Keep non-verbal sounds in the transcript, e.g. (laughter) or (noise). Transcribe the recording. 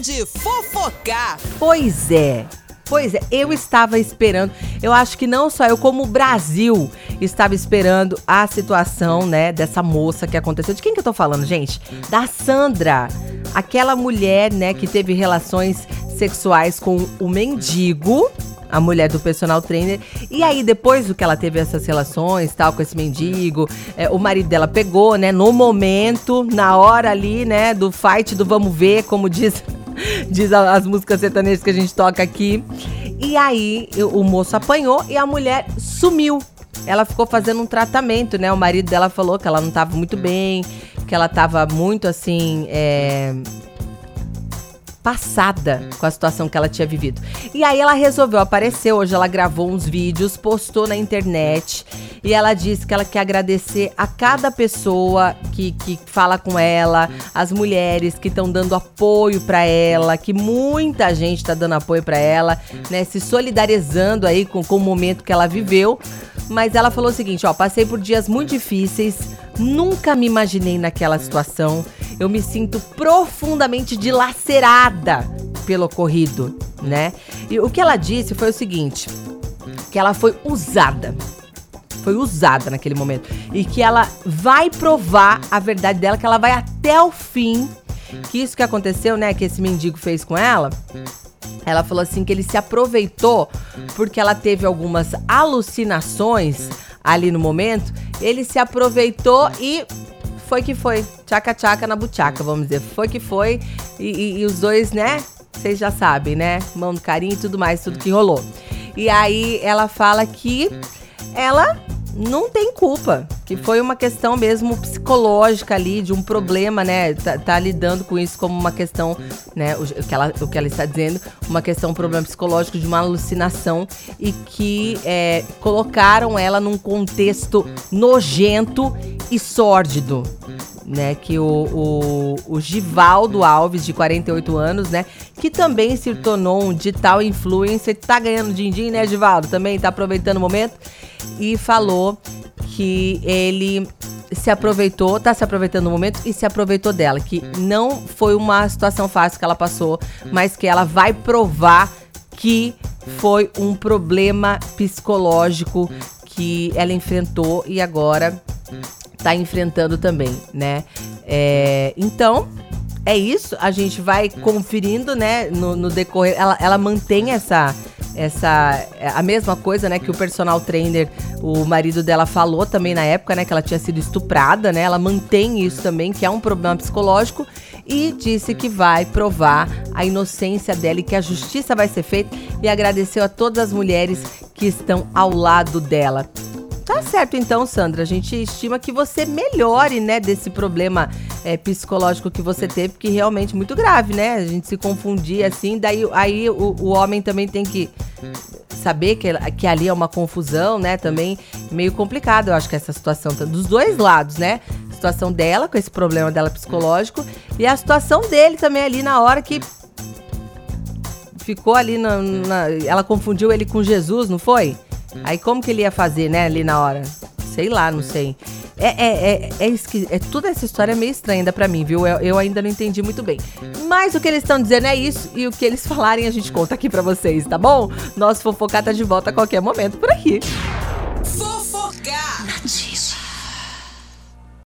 de fofocar. Pois é. Pois é, eu estava esperando. Eu acho que não só eu, como o Brasil estava esperando a situação, né, dessa moça que aconteceu. De quem que eu tô falando, gente? Da Sandra. Aquela mulher, né, que teve relações sexuais com o mendigo a mulher do personal trainer. E aí, depois do que ela teve essas relações, tal, com esse mendigo, é, o marido dela pegou, né, no momento, na hora ali, né, do fight, do vamos ver, como diz, (laughs) diz as músicas sertanejas que a gente toca aqui. E aí, o moço apanhou e a mulher sumiu. Ela ficou fazendo um tratamento, né? O marido dela falou que ela não estava muito bem, que ela estava muito assim. É passada com a situação que ela tinha vivido. E aí ela resolveu aparecer, hoje ela gravou uns vídeos, postou na internet e ela disse que ela quer agradecer a cada pessoa que, que fala com ela, as mulheres que estão dando apoio para ela, que muita gente está dando apoio para ela, né, se solidarizando aí com, com o momento que ela viveu. Mas ela falou o seguinte, ó, passei por dias muito difíceis, nunca me imaginei naquela situação eu me sinto profundamente dilacerada pelo ocorrido, né? E o que ela disse foi o seguinte: que ela foi usada. Foi usada naquele momento. E que ela vai provar a verdade dela, que ela vai até o fim. Que isso que aconteceu, né? Que esse mendigo fez com ela. Ela falou assim que ele se aproveitou porque ela teve algumas alucinações ali no momento. Ele se aproveitou e foi que foi. Tchaca-tchaca na buchaca, vamos dizer. Foi que foi. E, e, e os dois, né? Vocês já sabem, né? Mão do carinho e tudo mais, tudo que rolou. E aí ela fala que ela não tem culpa, que foi uma questão mesmo psicológica ali, de um problema, né? Tá, tá, lidando com isso como uma questão, né? O, que ela, o que ela está dizendo, uma questão, um problema psicológico de uma alucinação e que é, colocaram ela num contexto nojento e sórdido. Né, que o, o, o Givaldo Alves, de 48 anos, né? Que também se tornou um digital influencer, tá ganhando din-din, né, Givaldo? Também tá aproveitando o momento. E falou que ele se aproveitou, tá se aproveitando do momento e se aproveitou dela. Que não foi uma situação fácil que ela passou, mas que ela vai provar que foi um problema psicológico que ela enfrentou e agora está enfrentando também, né? É, então, é isso. A gente vai conferindo, né, no, no decorrer. Ela, ela mantém essa essa a mesma coisa, né, que o personal trainer, o marido dela falou também na época, né, que ela tinha sido estuprada, né? Ela mantém isso também, que é um problema psicológico e disse que vai provar a inocência dela e que a justiça vai ser feita e agradeceu a todas as mulheres que estão ao lado dela. Tá certo então, Sandra. A gente estima que você melhore, né, desse problema é, psicológico que você teve, que realmente é muito grave, né? A gente se confundir assim, daí aí o, o homem também tem que saber que, que ali é uma confusão, né? Também meio complicado, eu acho que essa situação tá dos dois lados, né? A situação dela com esse problema dela psicológico e a situação dele também ali na hora que ficou ali na, na ela confundiu ele com Jesus, não foi? Aí como que ele ia fazer, né, ali na hora? Sei lá, não sei. É, é, é, é, esqui... é toda essa história é meio estranha ainda pra mim, viu? Eu, eu ainda não entendi muito bem. Mas o que eles estão dizendo é isso, e o que eles (laughs) falarem a gente conta aqui pra vocês, tá bom? Nosso fofocar tá de volta a qualquer momento por aqui.